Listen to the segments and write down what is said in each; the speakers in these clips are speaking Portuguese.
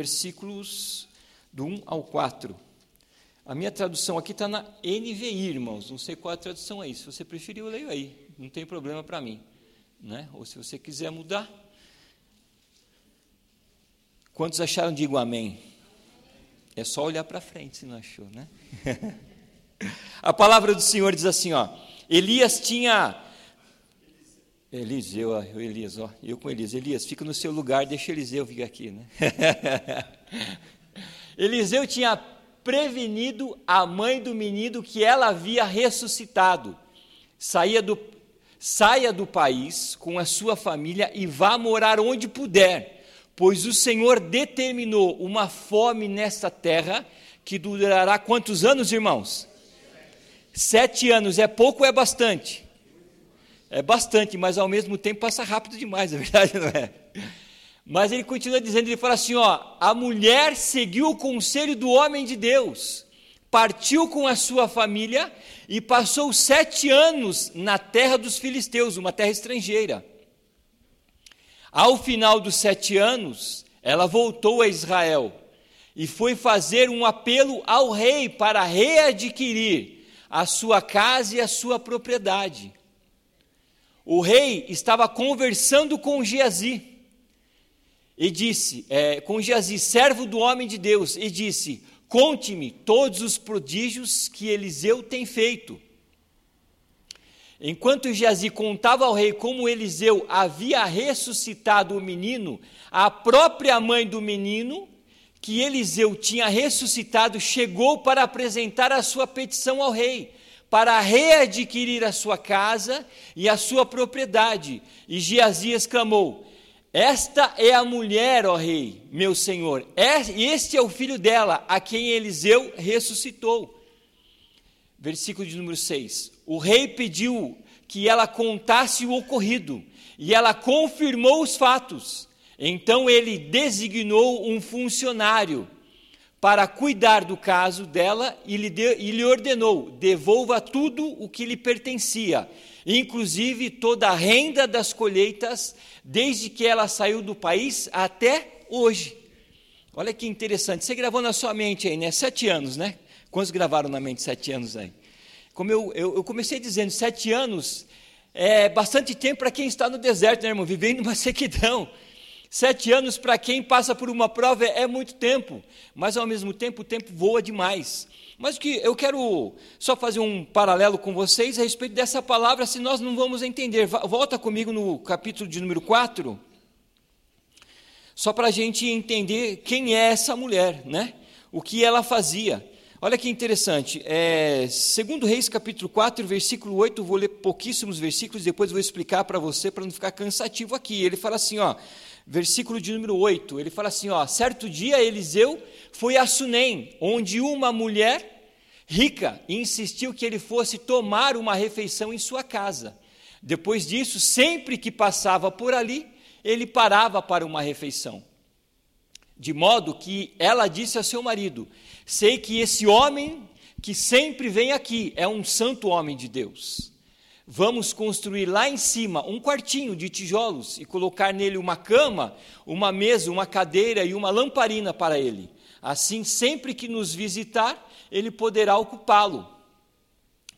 versículos do 1 ao 4. A minha tradução aqui está na NVI, irmãos. Não sei qual é a tradução aí. Se você preferir, eu leio aí. Não tem problema para mim. Né? Ou se você quiser mudar. Quantos acharam? Digo amém. É só olhar para frente se não achou, né? a palavra do Senhor diz assim, ó. Elias tinha Eliseu, ó, Elias, ó, eu com Elias. Elias, fica no seu lugar, deixa Eliseu vir aqui, né? Eliseu tinha prevenido a mãe do menino que ela havia ressuscitado. Saia do, saia do país com a sua família e vá morar onde puder, pois o Senhor determinou uma fome nesta terra que durará quantos anos, irmãos? Sete anos. É pouco ou é bastante? É bastante, mas ao mesmo tempo passa rápido demais, é verdade, não é? Mas ele continua dizendo, ele fala assim, ó, a mulher seguiu o conselho do homem de Deus, partiu com a sua família e passou sete anos na terra dos filisteus, uma terra estrangeira. Ao final dos sete anos, ela voltou a Israel e foi fazer um apelo ao rei para readquirir a sua casa e a sua propriedade. O rei estava conversando com Geazi e disse, é, com Geazi, servo do homem de Deus, e disse: Conte-me todos os prodígios que Eliseu tem feito. Enquanto Geazi contava ao rei como Eliseu havia ressuscitado o menino, a própria mãe do menino, que Eliseu tinha ressuscitado, chegou para apresentar a sua petição ao rei, para readquirir a sua casa e a sua propriedade. E Geazi exclamou: esta é a mulher, ó rei, meu senhor. Este é o filho dela, a quem Eliseu ressuscitou. Versículo de número 6. O rei pediu que ela contasse o ocorrido, e ela confirmou os fatos. Então ele designou um funcionário para cuidar do caso dela e lhe, de, e lhe ordenou: devolva tudo o que lhe pertencia inclusive toda a renda das colheitas, desde que ela saiu do país até hoje. Olha que interessante, você gravou na sua mente aí, né? Sete anos, né? Quantos gravaram na mente sete anos aí? Como eu, eu, eu comecei dizendo, sete anos é bastante tempo para quem está no deserto, né, irmão? Vivendo uma sequidão. Sete anos para quem passa por uma prova é muito tempo, mas ao mesmo tempo o tempo voa demais. Mas o que eu quero só fazer um paralelo com vocês a respeito dessa palavra, se nós não vamos entender. Volta comigo no capítulo de número 4, só para a gente entender quem é essa mulher, né? O que ela fazia. Olha que interessante, é, segundo Reis capítulo 4, versículo 8, vou ler pouquíssimos versículos, depois vou explicar para você, para não ficar cansativo aqui. Ele fala assim, ó, versículo de número 8, ele fala assim, ó, certo dia Eliseu foi a Sunem, onde uma mulher rica insistiu que ele fosse tomar uma refeição em sua casa. Depois disso, sempre que passava por ali, ele parava para uma refeição. De modo que ela disse a seu marido: Sei que esse homem que sempre vem aqui é um santo homem de Deus. Vamos construir lá em cima um quartinho de tijolos e colocar nele uma cama, uma mesa, uma cadeira e uma lamparina para ele. Assim, sempre que nos visitar, ele poderá ocupá-lo.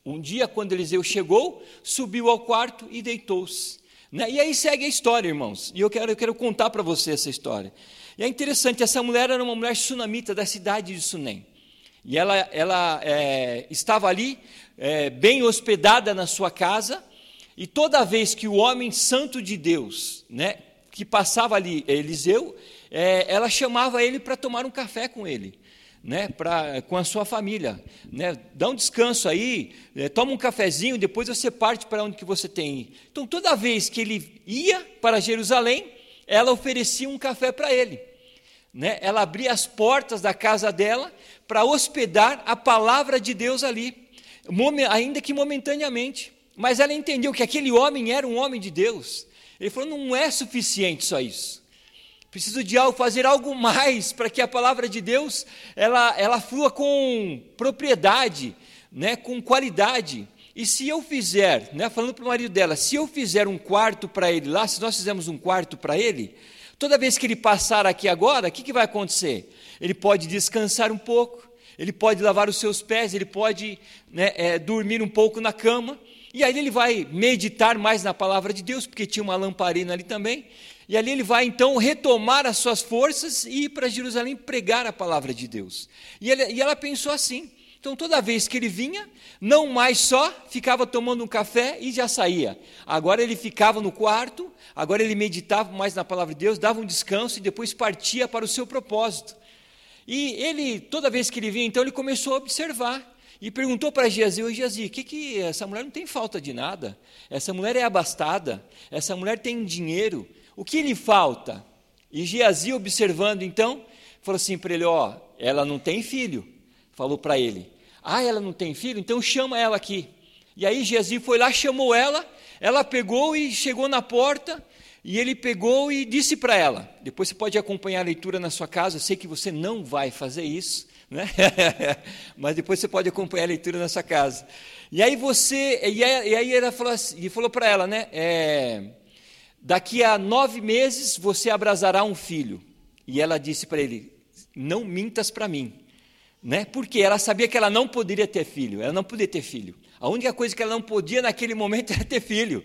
Um dia, quando Eliseu chegou, subiu ao quarto e deitou-se. Né? E aí segue a história, irmãos. E eu quero, eu quero contar para você essa história. E é interessante, essa mulher era uma mulher sunamita da cidade de Sunem. E ela, ela é, estava ali, é, bem hospedada na sua casa, e toda vez que o homem santo de Deus, né, que passava ali, Eliseu, é, ela chamava ele para tomar um café com ele. Né, pra, com a sua família, né, dá um descanso aí, é, toma um cafezinho, depois você parte para onde que você tem. Então, toda vez que ele ia para Jerusalém, ela oferecia um café para ele. Né? Ela abria as portas da casa dela para hospedar a palavra de Deus ali, ainda que momentaneamente. Mas ela entendeu que aquele homem era um homem de Deus. Ele falou: não é suficiente só isso. Preciso de algo, fazer algo mais para que a palavra de Deus ela, ela flua com propriedade, né, com qualidade. E se eu fizer, né, falando para o marido dela, se eu fizer um quarto para ele lá, se nós fizermos um quarto para ele, toda vez que ele passar aqui agora, o que, que vai acontecer? Ele pode descansar um pouco, ele pode lavar os seus pés, ele pode né, é, dormir um pouco na cama, e aí ele vai meditar mais na palavra de Deus, porque tinha uma lamparina ali também, e ali ele vai então retomar as suas forças e ir para Jerusalém pregar a palavra de Deus. E, ele, e ela pensou assim: então, toda vez que ele vinha, não mais só ficava tomando um café e já saía. Agora ele ficava no quarto, agora ele meditava mais na palavra de Deus, dava um descanso e depois partia para o seu propósito. E ele, toda vez que ele vinha, então ele começou a observar e perguntou para Geazi, ô Geazi, que que essa mulher não tem falta de nada? Essa mulher é abastada, essa mulher tem dinheiro, o que lhe falta? E Geazi, observando então, falou assim para ele, ó, ela não tem filho, falou para ele. Ah, ela não tem filho? Então chama ela aqui. E aí Geazi foi lá, chamou ela, ela pegou e chegou na porta, e ele pegou e disse para ela. Depois você pode acompanhar a leitura na sua casa, eu sei que você não vai fazer isso, né? mas depois você pode acompanhar a leitura na sua casa. E aí você, e aí, ela falou, assim, falou para ela, né? É, daqui a nove meses você abrasará um filho. E ela disse para ele: Não mintas para mim né? Porque ela sabia que ela não poderia ter filho, ela não podia ter filho. A única coisa que ela não podia naquele momento era ter filho.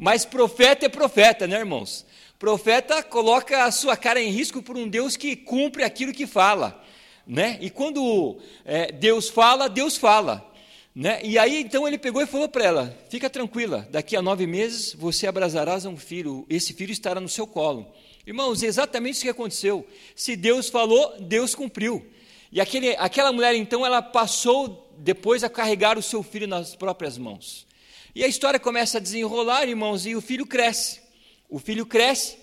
Mas profeta é profeta, né, irmãos? Profeta coloca a sua cara em risco por um Deus que cumpre aquilo que fala, né? E quando é, Deus fala, Deus fala. Né? E aí então ele pegou e falou para ela: Fica tranquila, daqui a nove meses você abrasarás um filho, esse filho estará no seu colo. Irmãos, exatamente isso que aconteceu. Se Deus falou, Deus cumpriu. E aquele, aquela mulher, então, ela passou depois a carregar o seu filho nas próprias mãos. E a história começa a desenrolar, irmãos, e o filho cresce. O filho cresce,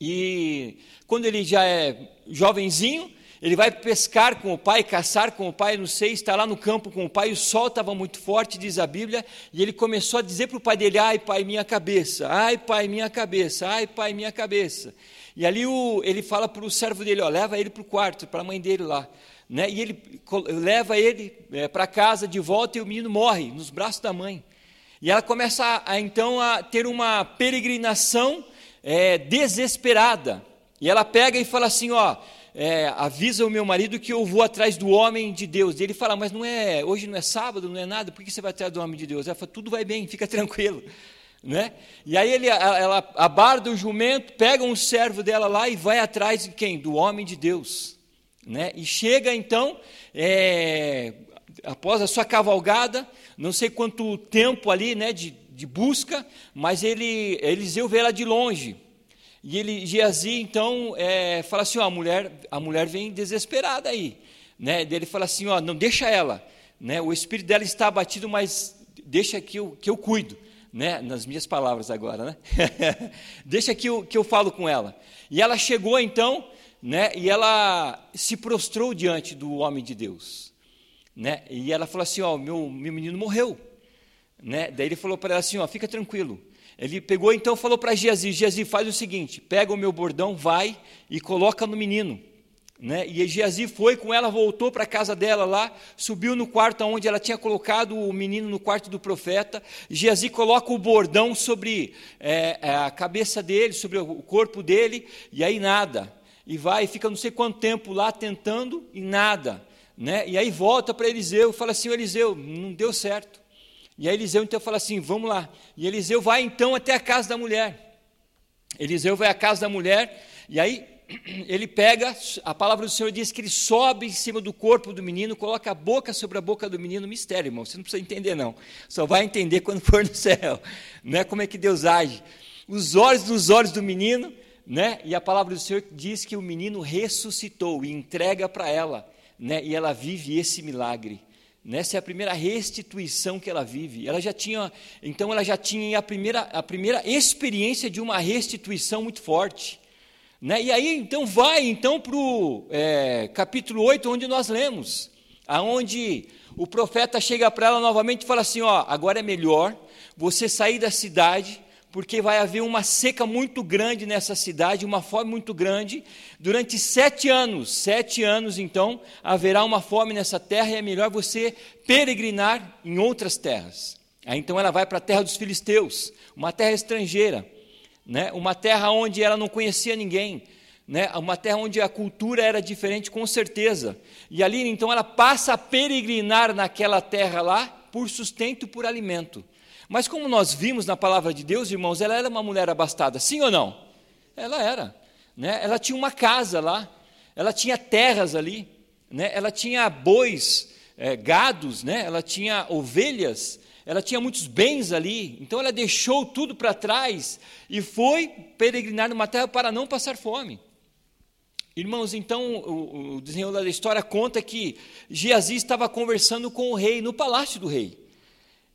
e quando ele já é jovenzinho, ele vai pescar com o pai, caçar com o pai, não sei, está lá no campo com o pai, o sol estava muito forte, diz a Bíblia, e ele começou a dizer para o pai dele: Ai, pai, minha cabeça, ai, pai, minha cabeça, ai, pai, minha cabeça. E ali o, ele fala para o servo dele: ó, leva ele para o quarto, para a mãe dele lá. Né? E ele leva ele é, para casa de volta e o menino morre nos braços da mãe. E ela começa a, então a ter uma peregrinação é, desesperada. E ela pega e fala assim: ó, é, avisa o meu marido que eu vou atrás do homem de Deus. E ele fala, mas não é, hoje não é sábado, não é nada, por que você vai atrás do homem de Deus? Ela fala, tudo vai bem, fica tranquilo. Né? E aí ele, ela abarda o jumento, pega um servo dela lá e vai atrás de quem? Do homem de Deus. Né? E chega então, é, após a sua cavalgada, não sei quanto tempo ali né, de, de busca, mas ele, Eliseu vê ela de longe. E ele, Geazi, então, é, fala assim: ó, a, mulher, a mulher vem desesperada aí. Né? Ele fala assim: ó, não deixa ela. Né? O espírito dela está abatido, mas deixa que eu, que eu cuido né, nas minhas palavras agora, né? Deixa que eu, que eu falo com ela. E ela chegou então, né, e ela se prostrou diante do homem de Deus, né? E ela falou assim, ó, meu, meu menino morreu, né? Daí ele falou para ela assim, ó, fica tranquilo. Ele pegou então, falou para Geazi, Geazi, faz o seguinte, pega o meu bordão, vai e coloca no menino. Né? E Geazi foi com ela, voltou para a casa dela lá, subiu no quarto onde ela tinha colocado o menino no quarto do profeta. Geazi coloca o bordão sobre é, é, a cabeça dele, sobre o corpo dele, e aí nada. E vai fica não sei quanto tempo lá tentando e nada. Né? E aí volta para Eliseu e fala assim: Eliseu, não deu certo. E aí Eliseu então fala assim: vamos lá. E Eliseu vai então até a casa da mulher. Eliseu vai à casa da mulher, e aí ele pega, a palavra do Senhor diz que ele sobe em cima do corpo do menino, coloca a boca sobre a boca do menino, mistério, irmão, você não precisa entender não, só vai entender quando for no céu, né, como é que Deus age, os olhos dos olhos do menino, né, e a palavra do Senhor diz que o menino ressuscitou e entrega para ela, né, e ela vive esse milagre, Nessa é a primeira restituição que ela vive. Ela já tinha, então ela já tinha a primeira, a primeira experiência de uma restituição muito forte. Né? E aí, então, vai então para o é, capítulo 8, onde nós lemos, aonde o profeta chega para ela novamente e fala assim: ó, agora é melhor você sair da cidade, porque vai haver uma seca muito grande nessa cidade, uma fome muito grande. Durante sete anos, sete anos, então, haverá uma fome nessa terra e é melhor você peregrinar em outras terras. Aí então ela vai para a terra dos filisteus, uma terra estrangeira. né? uma terra onde ela não conhecia ninguém, né? uma terra onde a cultura era diferente, com certeza. E ali, então, ela passa a peregrinar naquela terra lá por sustento, por alimento. Mas como nós vimos na palavra de Deus, irmãos, ela era uma mulher abastada, sim ou não? Ela era. Né? Ela tinha uma casa lá, ela tinha terras ali, né? ela tinha bois, é, gados, né? ela tinha ovelhas, ela tinha muitos bens ali, então ela deixou tudo para trás e foi peregrinar numa terra para não passar fome. Irmãos, então o, o desenrolar da história conta que Geazi estava conversando com o rei no palácio do rei.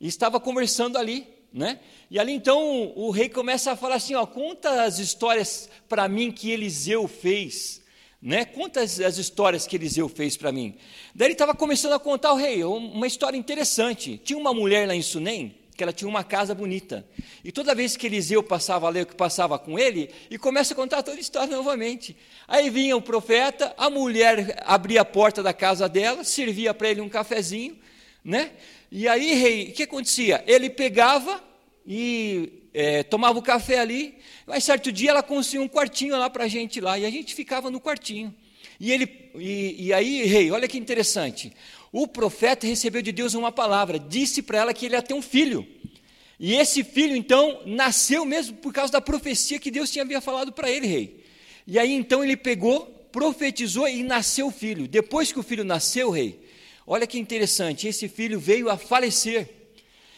E estava conversando ali, né? E ali então o rei começa a falar assim, ó, conta as histórias para mim que Eliseu fez né? Conta as, as histórias que Eliseu fez para mim. Daí ele estava começando a contar ao rei uma história interessante. Tinha uma mulher lá em Sunem, que ela tinha uma casa bonita. E toda vez que Eliseu passava ali, que passava com ele, e começa a contar toda a história novamente. Aí vinha o profeta, a mulher abria a porta da casa dela, servia para ele um cafezinho, né? E aí, rei, o que acontecia? Ele pegava e é, tomava o café ali, mas certo dia ela construiu um quartinho lá para a gente lá, e a gente ficava no quartinho. E, ele, e, e aí, rei, olha que interessante. O profeta recebeu de Deus uma palavra, disse para ela que ele ia ter um filho. E esse filho, então, nasceu mesmo por causa da profecia que Deus tinha havia falado para ele, rei. E aí, então, ele pegou, profetizou e nasceu o filho. Depois que o filho nasceu, rei, olha que interessante, esse filho veio a falecer.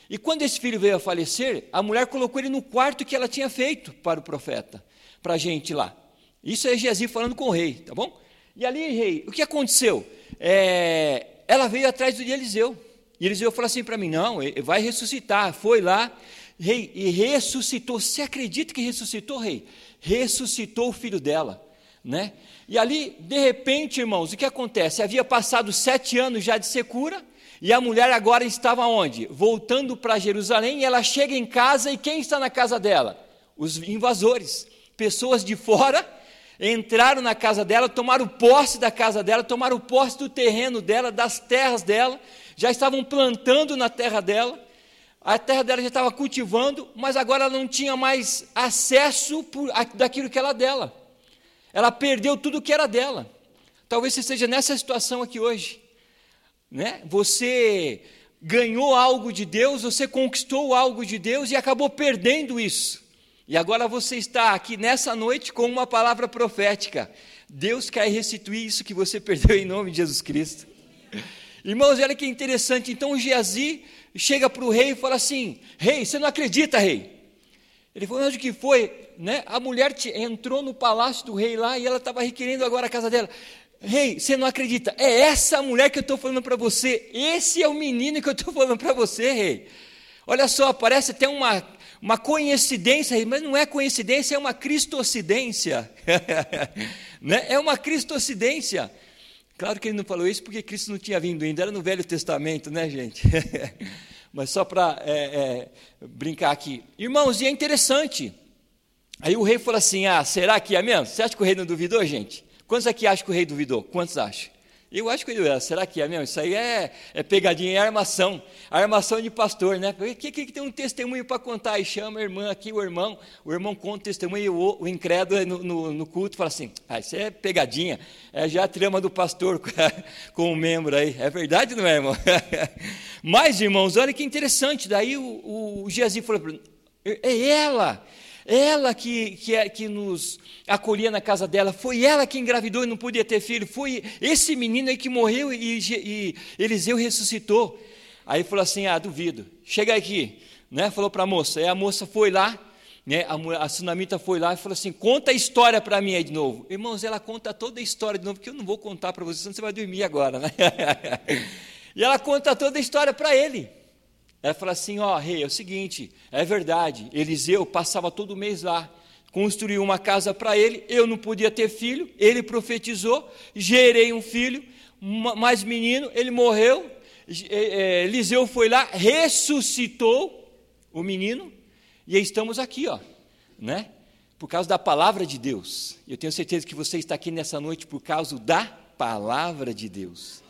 E quando esse filho veio a falecer, a mulher colocou ele no quarto que ela tinha feito para o profeta, para a gente lá. Isso é Geazi falando com o rei, tá bom? E ali, rei, o que aconteceu? É, ela veio atrás de Eliseu. E Eliseu falou assim para mim: não, vai ressuscitar. Foi lá, rei, e ressuscitou. Você acredita que ressuscitou, rei? Ressuscitou o filho dela, né? E ali, de repente, irmãos, o que acontece? Havia passado sete anos já de secura, e a mulher agora estava onde? Voltando para Jerusalém, e ela chega em casa, e quem está na casa dela? Os invasores, pessoas de fora, entraram na casa dela, tomaram posse da casa dela, tomaram posse do terreno dela, das terras dela, já estavam plantando na terra dela, a terra dela já estava cultivando, mas agora ela não tinha mais acesso por, daquilo que era dela. Ela perdeu tudo que era dela. Talvez você esteja nessa situação aqui hoje né? Você ganhou algo de Deus, você conquistou algo de Deus e acabou perdendo isso. E agora você está aqui nessa noite com uma palavra profética. Deus quer restituir isso que você perdeu em nome de Jesus Cristo. Irmãos, olha que interessante. Então Geazi chega para o rei e fala assim: Rei, você não acredita, rei? Ele falou: Onde que foi? Né? A mulher entrou no palácio do rei lá e ela estava requerendo agora a casa dela. Rei, você não acredita? É essa mulher que eu estou falando para você. Esse é o menino que eu estou falando para você, rei. Olha só, parece até uma, uma coincidência, mas não é coincidência, é uma cristocidência. né? É uma cristocidência. Claro que ele não falou isso porque Cristo não tinha vindo ainda, era no Velho Testamento, né, gente? mas só para é, é, brincar aqui. Irmãos, e é interessante. Aí o rei falou assim: Ah, será que é mesmo? Você acha que o rei não duvidou, gente? Quantos aqui acham que o rei duvidou? Quantos acham? Eu acho que ele é. Será que é mesmo? Isso aí é, é pegadinha, é armação. Armação de pastor, né? Porque que, que tem um testemunho para contar? E chama a irmã aqui, o irmão. O irmão conta o testemunho e o, o incrédulo no, no, no, culto fala assim: ah, isso é pegadinha. É já a trama do pastor com o membro aí. É verdade, não é, irmão? Mas, irmãos, olha que interessante. Daí o, o, o falou: é ela ela que, que, é, que nos acolhia na casa dela, foi ela que engravidou e não podia ter filho, foi esse menino aí que morreu e, e Eliseu ressuscitou. Aí falou assim: Ah, duvido, chega aqui, né? falou para a moça. Aí a moça foi lá, né? a, a foi lá e falou assim: Conta a história para mim aí de novo. Irmãos, ela conta toda a história de novo, porque eu não vou contar para você, senão você vai dormir agora. Né? e ela conta toda a história para ele. Ela fala assim: Ó, oh, rei, é o seguinte, é verdade, Eliseu passava todo mês lá, construiu uma casa para ele, eu não podia ter filho, ele profetizou, gerei um filho, mais menino, ele morreu, é, é, Eliseu foi lá, ressuscitou o menino, e estamos aqui, ó, né? Por causa da palavra de Deus. Eu tenho certeza que você está aqui nessa noite por causa da palavra de Deus.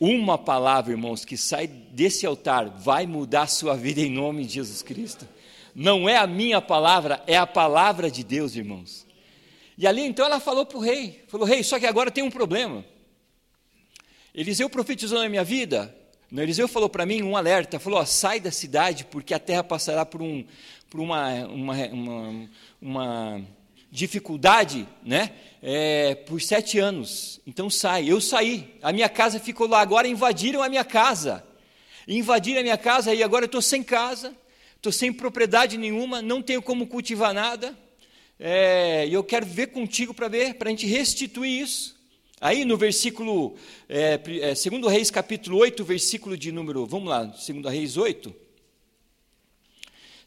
Uma palavra, irmãos, que sai desse altar vai mudar a sua vida em nome de Jesus Cristo. Não é a minha palavra, é a palavra de Deus, irmãos. E ali então ela falou para o rei: falou, rei, só que agora tem um problema. Eliseu profetizou na minha vida. No Eliseu falou para mim um alerta: falou, ó, sai da cidade, porque a terra passará por, um, por uma, uma, uma, uma dificuldade, né? É, por sete anos. Então sai. Eu saí. A minha casa ficou lá. Agora invadiram a minha casa. Invadiram a minha casa e agora eu estou sem casa, estou sem propriedade nenhuma, não tenho como cultivar nada. É, e eu quero ver contigo para ver, para a gente restituir isso. Aí no versículo, é, é, segundo Reis capítulo 8, versículo de número, vamos lá, segundo Reis 8.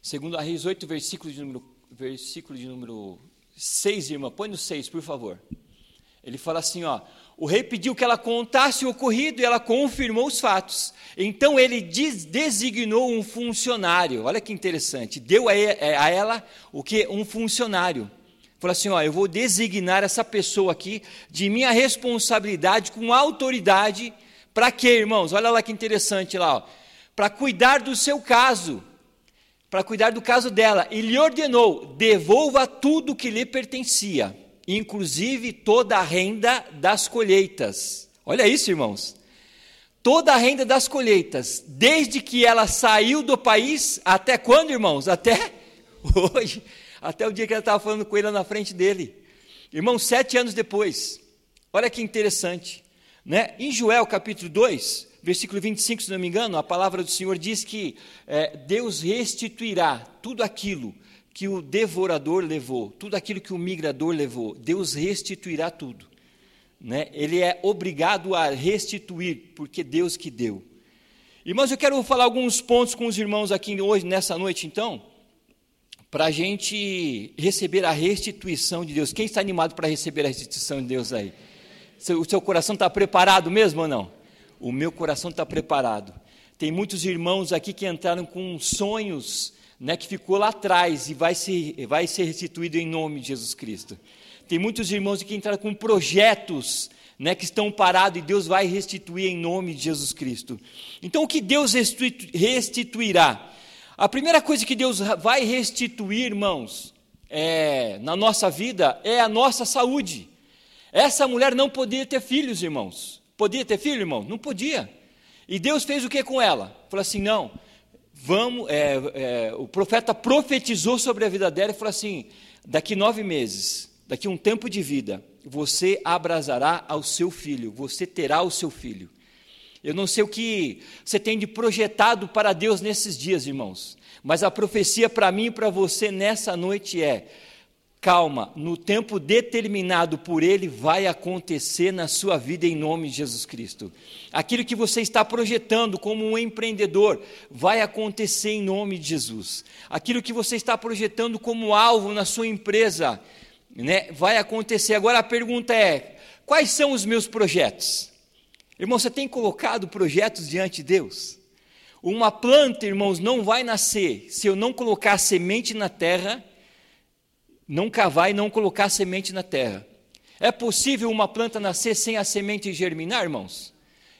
Segundo Reis 8, versículo de número, versículo de número 6, irmã, põe no 6, por favor. Ele fala assim, ó, o rei pediu que ela contasse o ocorrido e ela confirmou os fatos. Então ele designou um funcionário. Olha que interessante. Deu a ela o que? Um funcionário. Falou assim: ó, eu vou designar essa pessoa aqui de minha responsabilidade, com autoridade. Para quê, irmãos? Olha lá que interessante lá. Para cuidar do seu caso. Para cuidar do caso dela. E lhe ordenou: devolva tudo que lhe pertencia inclusive toda a renda das colheitas. Olha isso, irmãos. Toda a renda das colheitas, desde que ela saiu do país, até quando, irmãos? Até hoje, até o dia que ela estava falando com ele na frente dele. Irmãos, sete anos depois. Olha que interessante. Né? Em Joel capítulo 2, versículo 25, se não me engano, a palavra do Senhor diz que é, Deus restituirá tudo aquilo que o devorador levou, tudo aquilo que o migrador levou, Deus restituirá tudo. Né? Ele é obrigado a restituir, porque Deus que deu. Irmãos, eu quero falar alguns pontos com os irmãos aqui hoje, nessa noite, então, para a gente receber a restituição de Deus. Quem está animado para receber a restituição de Deus aí? O seu coração está preparado mesmo ou não? O meu coração está preparado. Tem muitos irmãos aqui que entraram com sonhos né, que ficou lá atrás e vai ser, vai ser restituído em nome de Jesus Cristo. Tem muitos irmãos que entraram com projetos né, que estão parados e Deus vai restituir em nome de Jesus Cristo. Então, o que Deus restituirá? A primeira coisa que Deus vai restituir, irmãos, é, na nossa vida é a nossa saúde. Essa mulher não podia ter filhos, irmãos. Podia ter filho, irmão? Não podia. E Deus fez o que com ela? Falou assim: não, vamos, é, é, o profeta profetizou sobre a vida dela e falou assim: daqui nove meses, daqui um tempo de vida, você abrasará ao seu filho, você terá o seu filho. Eu não sei o que você tem de projetado para Deus nesses dias, irmãos, mas a profecia para mim e para você nessa noite é: Calma, no tempo determinado por Ele vai acontecer na sua vida em nome de Jesus Cristo. Aquilo que você está projetando como um empreendedor vai acontecer em nome de Jesus. Aquilo que você está projetando como alvo na sua empresa, né, vai acontecer. Agora a pergunta é: quais são os meus projetos? Irmão, você tem colocado projetos diante de Deus? Uma planta, irmãos, não vai nascer se eu não colocar semente na terra não cavar e não colocar semente na terra. É possível uma planta nascer sem a semente germinar, irmãos?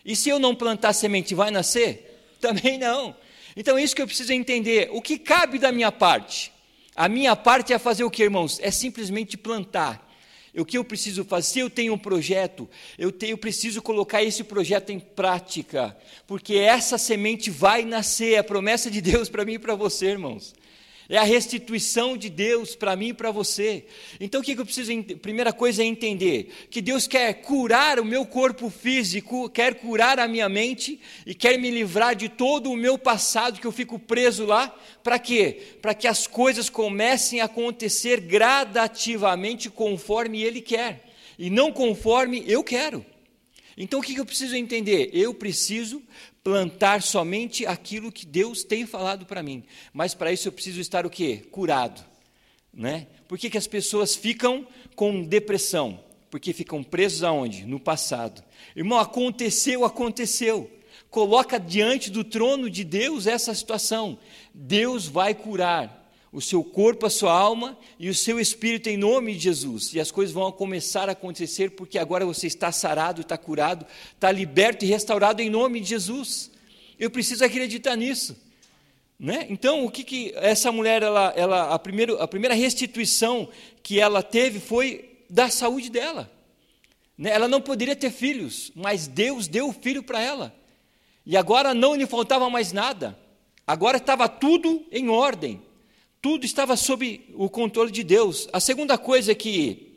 E se eu não plantar semente, vai nascer? Também não. Então é isso que eu preciso entender. O que cabe da minha parte? A minha parte é fazer o que, irmãos? É simplesmente plantar. O que eu preciso fazer? Se eu tenho um projeto, eu, tenho, eu preciso colocar esse projeto em prática, porque essa semente vai nascer, é a promessa de Deus para mim e para você, irmãos. É a restituição de Deus para mim e para você. Então o que eu preciso? Primeira coisa é entender que Deus quer curar o meu corpo físico, quer curar a minha mente e quer me livrar de todo o meu passado que eu fico preso lá. Para quê? Para que as coisas comecem a acontecer gradativamente conforme Ele quer e não conforme eu quero. Então o que eu preciso entender? Eu preciso plantar somente aquilo que Deus tem falado para mim. Mas para isso eu preciso estar o quê? Curado. Né? Por que, que as pessoas ficam com depressão? Porque ficam presos aonde? No passado. Irmão, aconteceu, aconteceu. Coloca diante do trono de Deus essa situação. Deus vai curar o seu corpo, a sua alma e o seu espírito em nome de Jesus. E as coisas vão começar a acontecer porque agora você está sarado, está curado, está liberto e restaurado em nome de Jesus. Eu preciso acreditar nisso. Né? Então, o que, que essa mulher, ela, ela, a, primeiro, a primeira restituição que ela teve foi da saúde dela. Né? Ela não poderia ter filhos, mas Deus deu o filho para ela. E agora não lhe faltava mais nada. Agora estava tudo em ordem. Tudo estava sob o controle de Deus. A segunda coisa que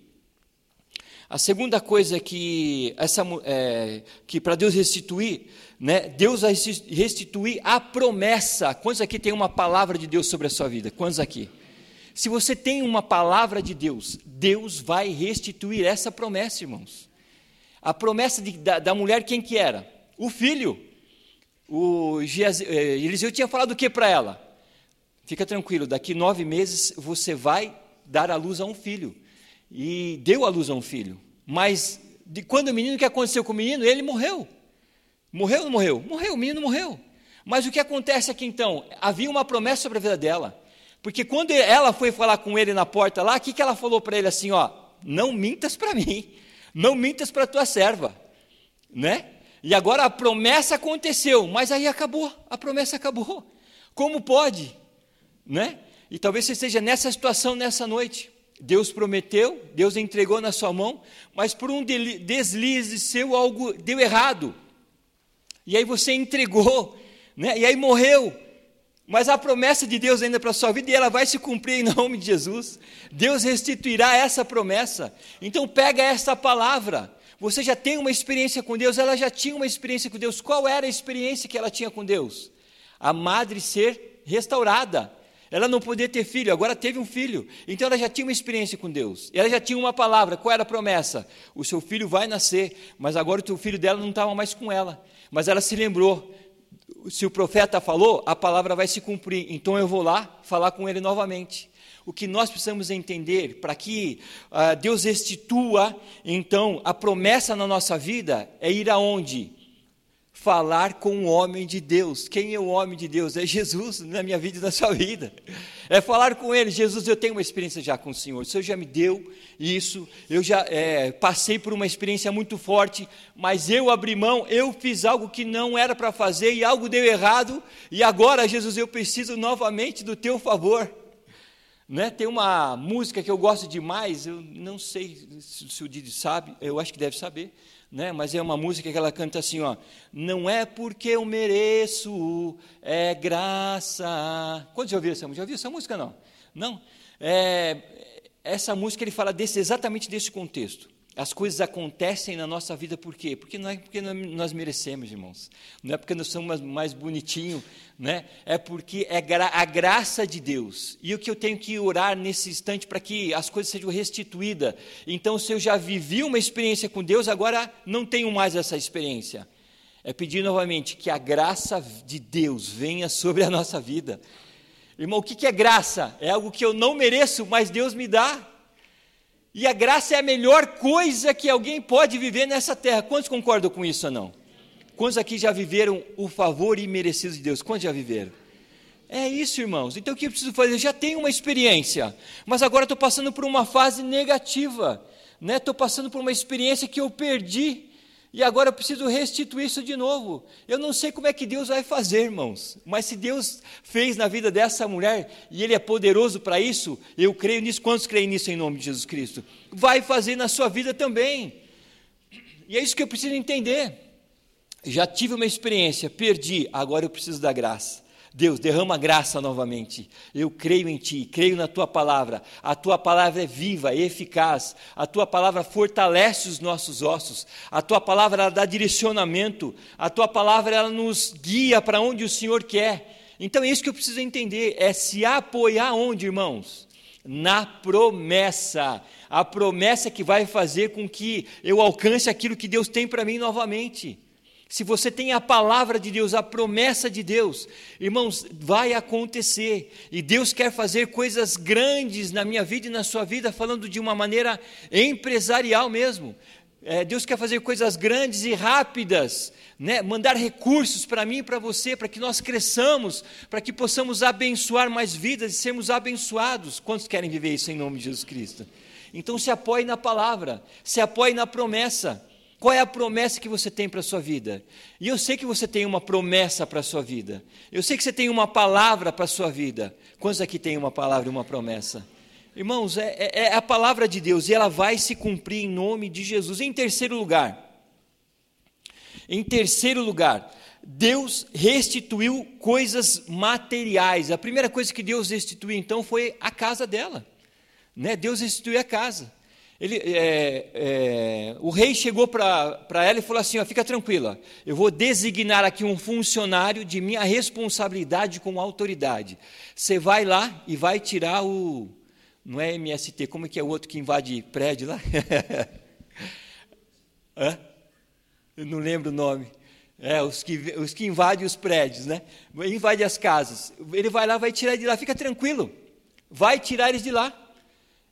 a segunda coisa que essa é, que para Deus restituir, né? Deus vai restituir a promessa. Quantos aqui tem uma palavra de Deus sobre a sua vida? Quantos aqui? Se você tem uma palavra de Deus, Deus vai restituir essa promessa, irmãos. A promessa de, da, da, mulher, quem que era? O filho. O eh, Eliseu tinha falado o que para ela? Fica tranquilo, daqui nove meses você vai dar à luz a um filho. E deu à luz a um filho. Mas de quando o menino, o que aconteceu com o menino? Ele morreu. Morreu ou não morreu? Morreu, o menino morreu. Mas o que acontece aqui então? Havia uma promessa sobre a vida dela. Porque quando ela foi falar com ele na porta lá, o que, que ela falou para ele assim, ó, não mintas para mim, não mintas para tua serva, né? E agora a promessa aconteceu, mas aí acabou, a promessa acabou. Como pode, né? E talvez você esteja nessa situação nessa noite. Deus prometeu, Deus entregou na sua mão, mas por um deslize seu algo deu errado. E aí você entregou, né? E aí morreu. Mas a promessa de Deus ainda para a sua vida e ela vai se cumprir em nome de Jesus. Deus restituirá essa promessa. Então pega essa palavra. Você já tem uma experiência com Deus, ela já tinha uma experiência com Deus. Qual era a experiência que ela tinha com Deus? A madre ser restaurada. Ela não podia ter filho, agora teve um filho. Então ela já tinha uma experiência com Deus. Ela já tinha uma palavra. Qual era a promessa? O seu filho vai nascer, mas agora o filho dela não estava mais com ela. Mas ela se lembrou se o profeta falou, a palavra vai se cumprir. Então eu vou lá falar com ele novamente. O que nós precisamos entender para que uh, Deus restitua, então, a promessa na nossa vida é ir aonde? Falar com o homem de Deus. Quem é o homem de Deus? É Jesus na minha vida e na sua vida. É falar com ele, Jesus, eu tenho uma experiência já com o Senhor. O Senhor já me deu isso, eu já é, passei por uma experiência muito forte, mas eu abri mão, eu fiz algo que não era para fazer e algo deu errado, e agora, Jesus, eu preciso novamente do teu favor. Né? Tem uma música que eu gosto demais, eu não sei se o Didi sabe, eu acho que deve saber né? mas é uma música que ela canta assim: ó, não é porque eu mereço, é graça. Quantos já ouviram essa música? Já ouviu essa música? Não. Não? É, essa música ele fala desse, exatamente desse contexto. As coisas acontecem na nossa vida por quê? Porque não é porque nós merecemos, irmãos. Não é porque nós somos mais bonitinhos, né? É porque é a graça de Deus. E o que eu tenho que orar nesse instante para que as coisas sejam restituídas. Então, se eu já vivi uma experiência com Deus, agora não tenho mais essa experiência. É pedir novamente que a graça de Deus venha sobre a nossa vida. Irmão, o que é graça? É algo que eu não mereço, mas Deus me dá. E a graça é a melhor coisa que alguém pode viver nessa terra. Quantos concordam com isso ou não? Quantos aqui já viveram o favor imerecido de Deus? Quantos já viveram? É isso, irmãos. Então o que eu preciso fazer? Eu já tenho uma experiência, mas agora estou passando por uma fase negativa. Estou né? passando por uma experiência que eu perdi e agora eu preciso restituir isso de novo. Eu não sei como é que Deus vai fazer, irmãos, mas se Deus fez na vida dessa mulher e Ele é poderoso para isso, eu creio nisso. Quantos creem nisso em nome de Jesus Cristo? Vai fazer na sua vida também. E é isso que eu preciso entender. Já tive uma experiência, perdi, agora eu preciso da graça. Deus, derrama graça novamente. Eu creio em Ti, creio na Tua palavra. A Tua palavra é viva, é eficaz. A Tua palavra fortalece os nossos ossos. A Tua palavra dá direcionamento. A Tua palavra ela nos guia para onde o Senhor quer. Então é isso que eu preciso entender: é se apoiar onde, irmãos? Na promessa. A promessa que vai fazer com que eu alcance aquilo que Deus tem para mim novamente. Se você tem a palavra de Deus, a promessa de Deus, irmãos, vai acontecer. E Deus quer fazer coisas grandes na minha vida e na sua vida, falando de uma maneira empresarial mesmo. É, Deus quer fazer coisas grandes e rápidas, né? mandar recursos para mim e para você, para que nós cresçamos, para que possamos abençoar mais vidas e sermos abençoados. Quantos querem viver isso em nome de Jesus Cristo? Então se apoie na palavra, se apoie na promessa. Qual é a promessa que você tem para a sua vida? E eu sei que você tem uma promessa para a sua vida. Eu sei que você tem uma palavra para a sua vida. Quantos aqui tem uma palavra e uma promessa? Irmãos, é, é, é, a palavra de Deus e ela vai se cumprir em nome de Jesus. Em terceiro lugar, em terceiro lugar, Deus restituiu coisas materiais. A primeira coisa que Deus restituiu então foi a casa dela. Né? Deus restituiu a casa. Ele, é, é, o rei chegou para ela e falou assim: ó, fica tranquila, eu vou designar aqui um funcionário de minha responsabilidade com autoridade. Você vai lá e vai tirar o. Não é MST, como é que é o outro que invade prédio lá? Hã? Eu não lembro o nome. É, os que, os que invadem os prédios, né? Invade as casas. Ele vai lá, vai tirar de lá, fica tranquilo. Vai tirar eles de lá.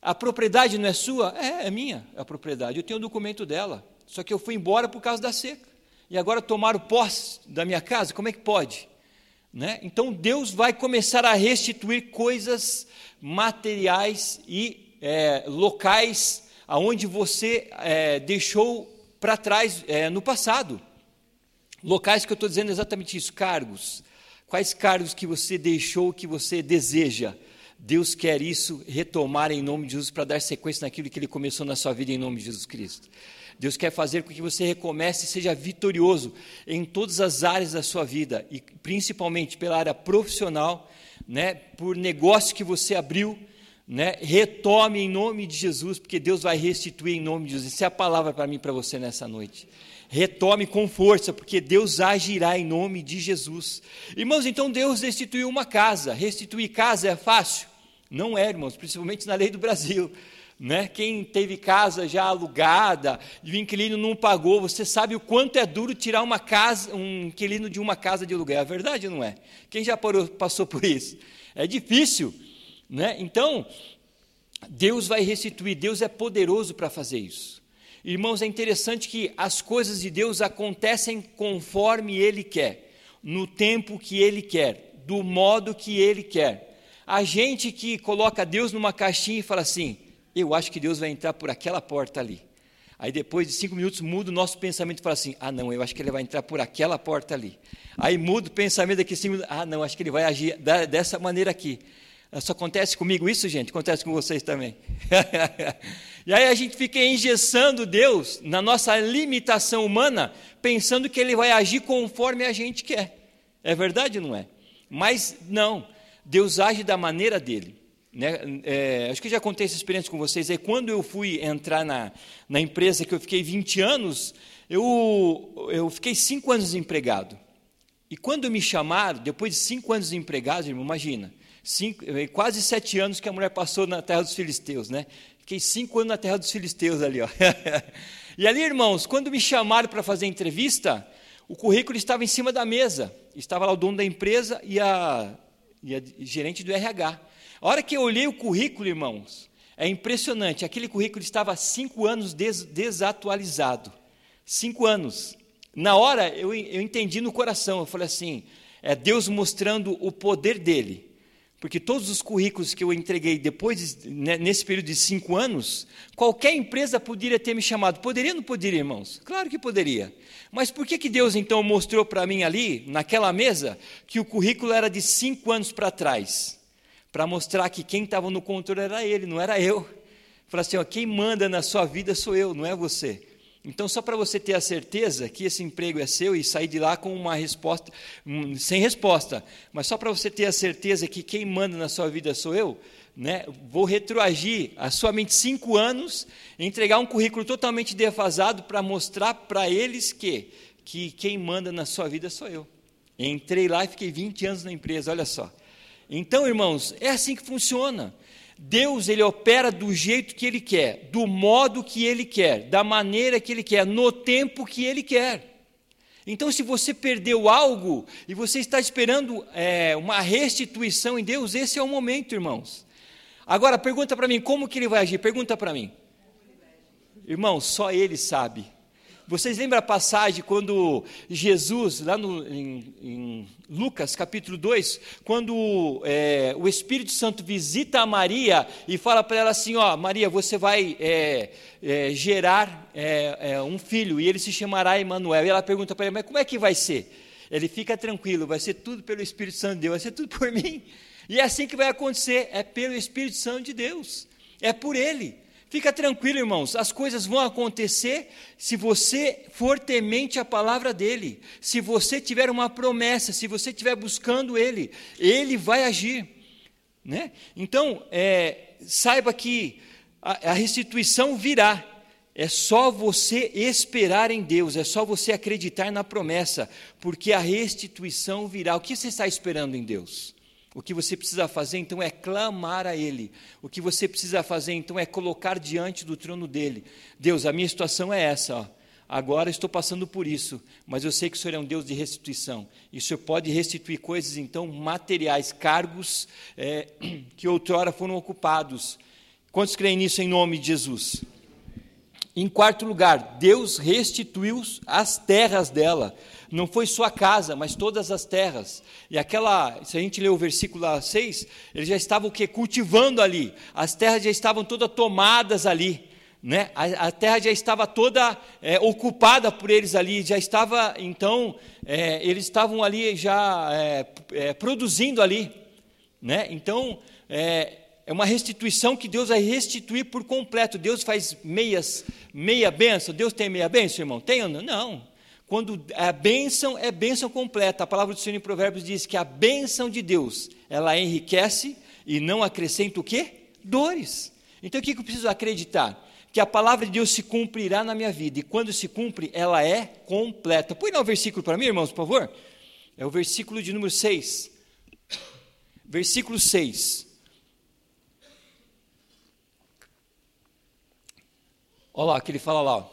A propriedade não é sua? É, é minha a propriedade. Eu tenho o documento dela. Só que eu fui embora por causa da seca. E agora tomaram posse da minha casa? Como é que pode? Né? Então Deus vai começar a restituir coisas materiais e é, locais aonde você é, deixou para trás é, no passado. Locais que eu estou dizendo exatamente isso, cargos. Quais cargos que você deixou, que você deseja? Deus quer isso retomar em nome de Jesus para dar sequência naquilo que Ele começou na sua vida em nome de Jesus Cristo. Deus quer fazer com que você recomece e seja vitorioso em todas as áreas da sua vida e principalmente pela área profissional, né, por negócio que você abriu, né, retome em nome de Jesus, porque Deus vai restituir em nome de Jesus. Essa é a palavra para mim para você nessa noite. Retome com força, porque Deus agirá em nome de Jesus. Irmãos, então Deus restituiu uma casa. Restituir casa é fácil? Não é, irmãos, principalmente na lei do Brasil. Né? Quem teve casa já alugada e o inquilino não pagou, você sabe o quanto é duro tirar uma casa, um inquilino de uma casa de aluguel. É verdade não é? Quem já passou por isso? É difícil. Né? Então, Deus vai restituir, Deus é poderoso para fazer isso. Irmãos, é interessante que as coisas de Deus acontecem conforme Ele quer, no tempo que Ele quer, do modo que Ele quer. A gente que coloca Deus numa caixinha e fala assim: eu acho que Deus vai entrar por aquela porta ali. Aí depois de cinco minutos muda o nosso pensamento e fala assim: ah, não, eu acho que ele vai entrar por aquela porta ali. Aí muda o pensamento daqui cinco minutos: ah, não, acho que ele vai agir dessa maneira aqui. Só acontece comigo isso, gente? Acontece com vocês também. e aí a gente fica engessando Deus na nossa limitação humana, pensando que Ele vai agir conforme a gente quer. É verdade ou não é? Mas não, Deus age da maneira dele. Né? É, acho que já contei essa experiência com vocês. É quando eu fui entrar na, na empresa que eu fiquei 20 anos, eu, eu fiquei cinco anos desempregado. E quando me chamaram, depois de cinco anos desempregado, irmão, imagina, cinco, eh, quase sete anos que a mulher passou na terra dos filisteus, né? Fiquei cinco anos na terra dos filisteus ali, ó. e ali, irmãos, quando me chamaram para fazer entrevista, o currículo estava em cima da mesa. Estava lá o dono da empresa e a, e a gerente do RH. A hora que eu olhei o currículo, irmãos, é impressionante. Aquele currículo estava cinco anos des, desatualizado. Cinco anos. Na hora, eu, eu entendi no coração. Eu falei assim: é Deus mostrando o poder dele porque todos os currículos que eu entreguei depois, de, né, nesse período de cinco anos, qualquer empresa poderia ter me chamado. Poderia ou não poderia, irmãos? Claro que poderia. Mas por que, que Deus então mostrou para mim ali, naquela mesa, que o currículo era de cinco anos para trás? Para mostrar que quem estava no controle era ele, não era eu. Falar assim, ó, quem manda na sua vida sou eu, não é você. Então, só para você ter a certeza que esse emprego é seu e sair de lá com uma resposta, sem resposta, mas só para você ter a certeza que quem manda na sua vida sou eu, né? vou retroagir a sua mente cinco anos, entregar um currículo totalmente defasado para mostrar para eles que, que quem manda na sua vida sou eu. Entrei lá e fiquei 20 anos na empresa, olha só. Então, irmãos, é assim que funciona. Deus ele opera do jeito que ele quer, do modo que ele quer, da maneira que ele quer, no tempo que ele quer. Então, se você perdeu algo e você está esperando é, uma restituição em Deus, esse é o momento, irmãos. Agora, pergunta para mim, como que ele vai agir? Pergunta para mim. Irmão, só ele sabe. Vocês lembram a passagem quando Jesus, lá no, em, em Lucas capítulo 2, quando é, o Espírito Santo visita a Maria e fala para ela assim: Ó, Maria, você vai é, é, gerar é, é, um filho e ele se chamará Emanuel. E ela pergunta para ele: Mas como é que vai ser? Ele fica tranquilo, vai ser tudo pelo Espírito Santo de Deus, vai ser tudo por mim. E é assim que vai acontecer, é pelo Espírito Santo de Deus, é por Ele. Fica tranquilo, irmãos, as coisas vão acontecer se você for temente à palavra dele, se você tiver uma promessa, se você estiver buscando ele, ele vai agir. Né? Então, é, saiba que a, a restituição virá, é só você esperar em Deus, é só você acreditar na promessa, porque a restituição virá. O que você está esperando em Deus? O que você precisa fazer então é clamar a Ele. O que você precisa fazer então é colocar diante do trono dele. Deus, a minha situação é essa. Ó. Agora estou passando por isso, mas eu sei que o Senhor é um Deus de restituição. E o Senhor pode restituir coisas então materiais, cargos é, que outrora foram ocupados. Quantos creem nisso em nome de Jesus? Em quarto lugar, Deus restituiu as terras dela. Não foi só a casa, mas todas as terras. E aquela, se a gente ler o versículo 6, eles já estavam o quê? Cultivando ali. As terras já estavam todas tomadas ali. Né? A, a terra já estava toda é, ocupada por eles ali, já estava, então, é, eles estavam ali já é, é produzindo ali. Né? Então, é, é uma restituição que Deus vai restituir por completo. Deus faz meias, meia benção. Deus tem meia benção, irmão? Tem ou não? Não. Quando a bênção é bênção completa. A palavra do Senhor em Provérbios diz que a bênção de Deus, ela enriquece e não acrescenta o quê? Dores. Então o que eu preciso acreditar? Que a palavra de Deus se cumprirá na minha vida. E quando se cumpre, ela é completa. Põe lá o versículo para mim, irmãos, por favor. É o versículo de número 6. Versículo 6. Olha lá, que ele fala lá.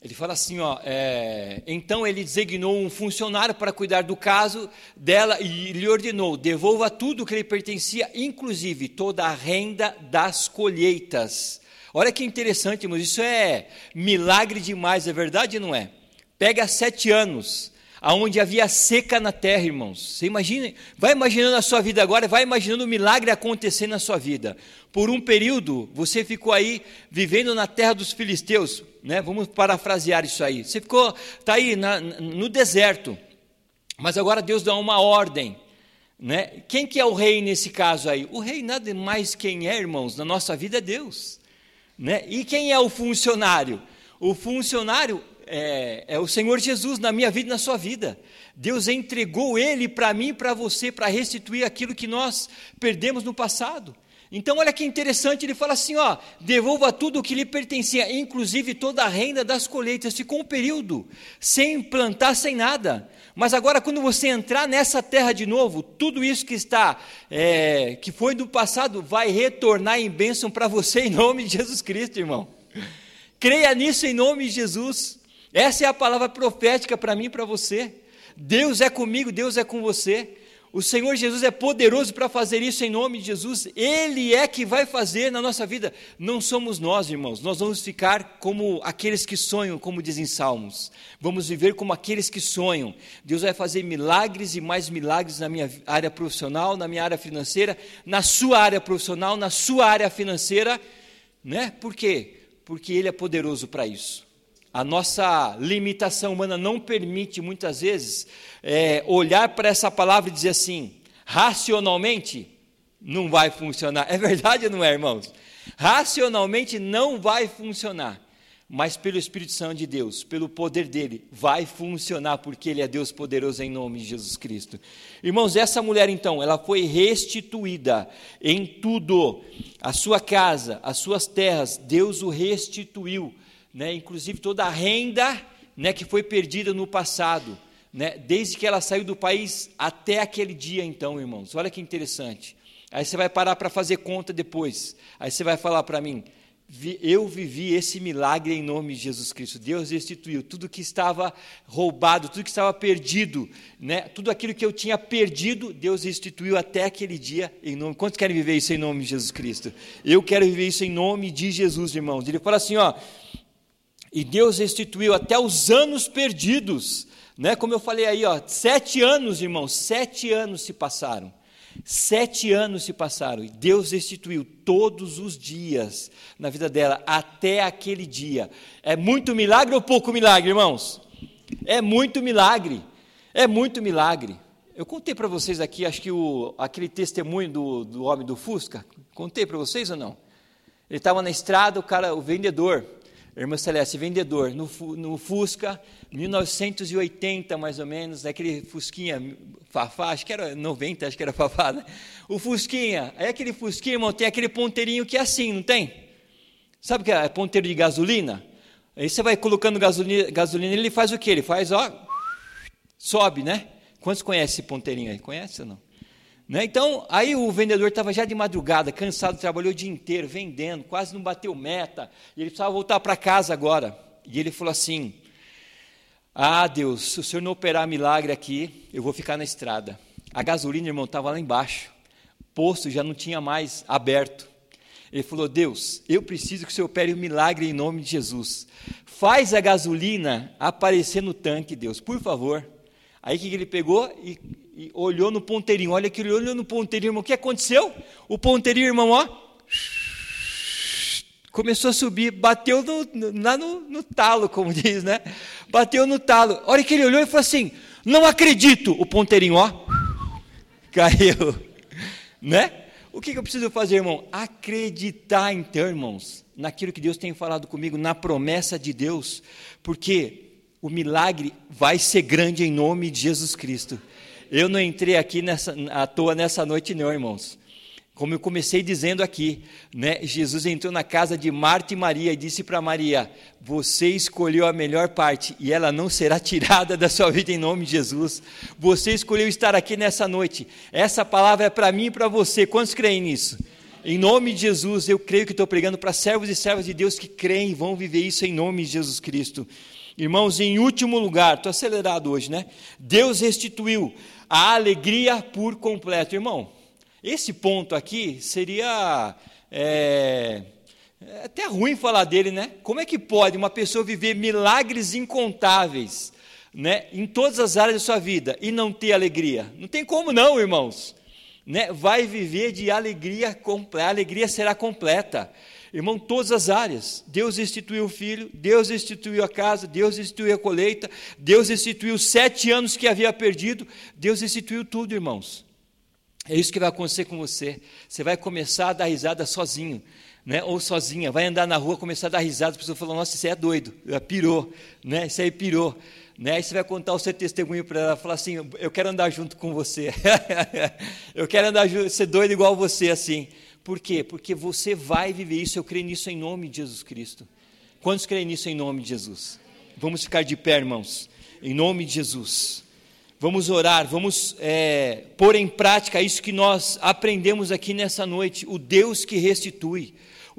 Ele fala assim, ó, é, então ele designou um funcionário para cuidar do caso dela e lhe ordenou, devolva tudo que lhe pertencia, inclusive toda a renda das colheitas. Olha que interessante, mas isso é milagre demais, é verdade não é? Pega sete anos, aonde havia seca na terra, irmãos. Você imagina, vai imaginando a sua vida agora, vai imaginando o milagre acontecer na sua vida. Por um período, você ficou aí vivendo na terra dos filisteus, né? Vamos parafrasear isso aí. Você ficou, tá aí na, no deserto. Mas agora Deus dá uma ordem, né? Quem que é o rei nesse caso aí? O rei nada mais quem é, irmãos, na nossa vida é Deus, né? E quem é o funcionário? O funcionário é, é, o Senhor Jesus na minha vida e na sua vida. Deus entregou Ele para mim e para você para restituir aquilo que nós perdemos no passado. Então, olha que interessante, ele fala assim: ó, devolva tudo o que lhe pertencia, inclusive toda a renda das colheitas. Ficou um período sem plantar, sem nada. Mas agora, quando você entrar nessa terra de novo, tudo isso que está, é, que foi do passado, vai retornar em bênção para você em nome de Jesus Cristo, irmão. Creia nisso em nome de Jesus. Essa é a palavra profética para mim e para você. Deus é comigo, Deus é com você. O Senhor Jesus é poderoso para fazer isso em nome de Jesus. Ele é que vai fazer na nossa vida. Não somos nós, irmãos. Nós vamos ficar como aqueles que sonham, como dizem Salmos. Vamos viver como aqueles que sonham. Deus vai fazer milagres e mais milagres na minha área profissional, na minha área financeira, na sua área profissional, na sua área financeira, né? Por quê? Porque ele é poderoso para isso. A nossa limitação humana não permite, muitas vezes, é, olhar para essa palavra e dizer assim, racionalmente, não vai funcionar. É verdade ou não é, irmãos? Racionalmente não vai funcionar. Mas pelo Espírito Santo de Deus, pelo poder dele, vai funcionar, porque ele é Deus poderoso em nome de Jesus Cristo. Irmãos, essa mulher então, ela foi restituída em tudo. A sua casa, as suas terras, Deus o restituiu né, inclusive toda a renda né, que foi perdida no passado, né, desde que ela saiu do país até aquele dia, então, irmãos. Olha que interessante. Aí você vai parar para fazer conta depois. Aí você vai falar para mim: eu vivi esse milagre em nome de Jesus Cristo. Deus restituiu tudo que estava roubado, tudo que estava perdido, né? Tudo aquilo que eu tinha perdido, Deus restituiu até aquele dia em nome. Quantos querem viver isso em nome de Jesus Cristo? Eu quero viver isso em nome de Jesus, irmãos. Ele fala assim, ó: E Deus restituiu até os anos perdidos, né? Como eu falei aí, ó, sete anos, irmãos, sete anos se passaram. Sete anos se passaram e Deus restituiu todos os dias na vida dela até aquele dia. É muito milagre ou pouco milagre, irmãos? É muito milagre. É muito milagre. Eu contei para vocês aqui, acho que o, aquele testemunho do, do homem do Fusca. Contei para vocês ou não? Ele estava na estrada, o cara, o vendedor, irmã Celeste, vendedor, no, no Fusca, 1980 mais ou menos, aquele Fusquinha Fafá, acho que era 90, acho que era Fafá, né? O Fusquinha, aí aquele Fusquinha, irmão, tem aquele ponteirinho que é assim, não tem? Sabe o que é ponteiro de gasolina? Aí você vai colocando gasolina, gasolina, ele faz o que? Ele faz, ó, sobe, né? Quantos conhecem esse ponteirinho aí? Conhece ou não? Né? Então, aí o vendedor estava já de madrugada, cansado, trabalhou o dia inteiro vendendo, quase não bateu meta, e ele precisava voltar para casa agora. E ele falou assim: Ah, Deus, se o senhor não operar milagre aqui, eu vou ficar na estrada. A gasolina, irmão, estava lá embaixo, posto já não tinha mais aberto. Ele falou: Deus, eu preciso que o senhor opere um milagre em nome de Jesus. Faz a gasolina aparecer no tanque, Deus, por favor. Aí que ele pegou e e olhou no ponteirinho. Olha que ele olhou no ponteirinho, irmão. O que aconteceu? O ponteirinho, irmão, ó. Começou a subir, bateu no, no, lá no, no talo, como diz, né? Bateu no talo. Olha que ele olhou e falou assim: Não acredito. O ponteirinho, ó. Caiu. Né? O que, que eu preciso fazer, irmão? Acreditar, então, irmãos, naquilo que Deus tem falado comigo, na promessa de Deus, porque o milagre vai ser grande em nome de Jesus Cristo. Eu não entrei aqui nessa, à toa nessa noite, não, irmãos. Como eu comecei dizendo aqui, né, Jesus entrou na casa de Marta e Maria e disse para Maria: Você escolheu a melhor parte e ela não será tirada da sua vida em nome de Jesus. Você escolheu estar aqui nessa noite. Essa palavra é para mim e para você. Quantos creem nisso? Em nome de Jesus, eu creio que estou pregando para servos e servas de Deus que creem e vão viver isso em nome de Jesus Cristo. Irmãos, em último lugar, estou acelerado hoje, né? Deus restituiu a alegria por completo. Irmão, esse ponto aqui seria é, é até ruim falar dele, né? Como é que pode uma pessoa viver milagres incontáveis, né, em todas as áreas da sua vida e não ter alegria? Não tem como não, irmãos. Né? Vai viver de alegria a alegria será completa. Irmão, todas as áreas. Deus instituiu o filho, Deus instituiu a casa, Deus instituiu a colheita, Deus instituiu sete anos que havia perdido, Deus instituiu tudo, irmãos. É isso que vai acontecer com você. Você vai começar a dar risada sozinho, né? ou sozinha. Vai andar na rua, começar a dar risada, as pessoas falam, nossa, isso aí é doido, pirou, né? isso aí pirou. Né? Aí você vai contar o seu testemunho para ela, falar assim, eu quero andar junto com você. eu quero andar ser doido igual você, assim. Por quê? Porque você vai viver isso, eu creio nisso em nome de Jesus Cristo. Quantos creem nisso em nome de Jesus? Vamos ficar de pé, irmãos, em nome de Jesus. Vamos orar, vamos é, pôr em prática isso que nós aprendemos aqui nessa noite, o Deus que restitui.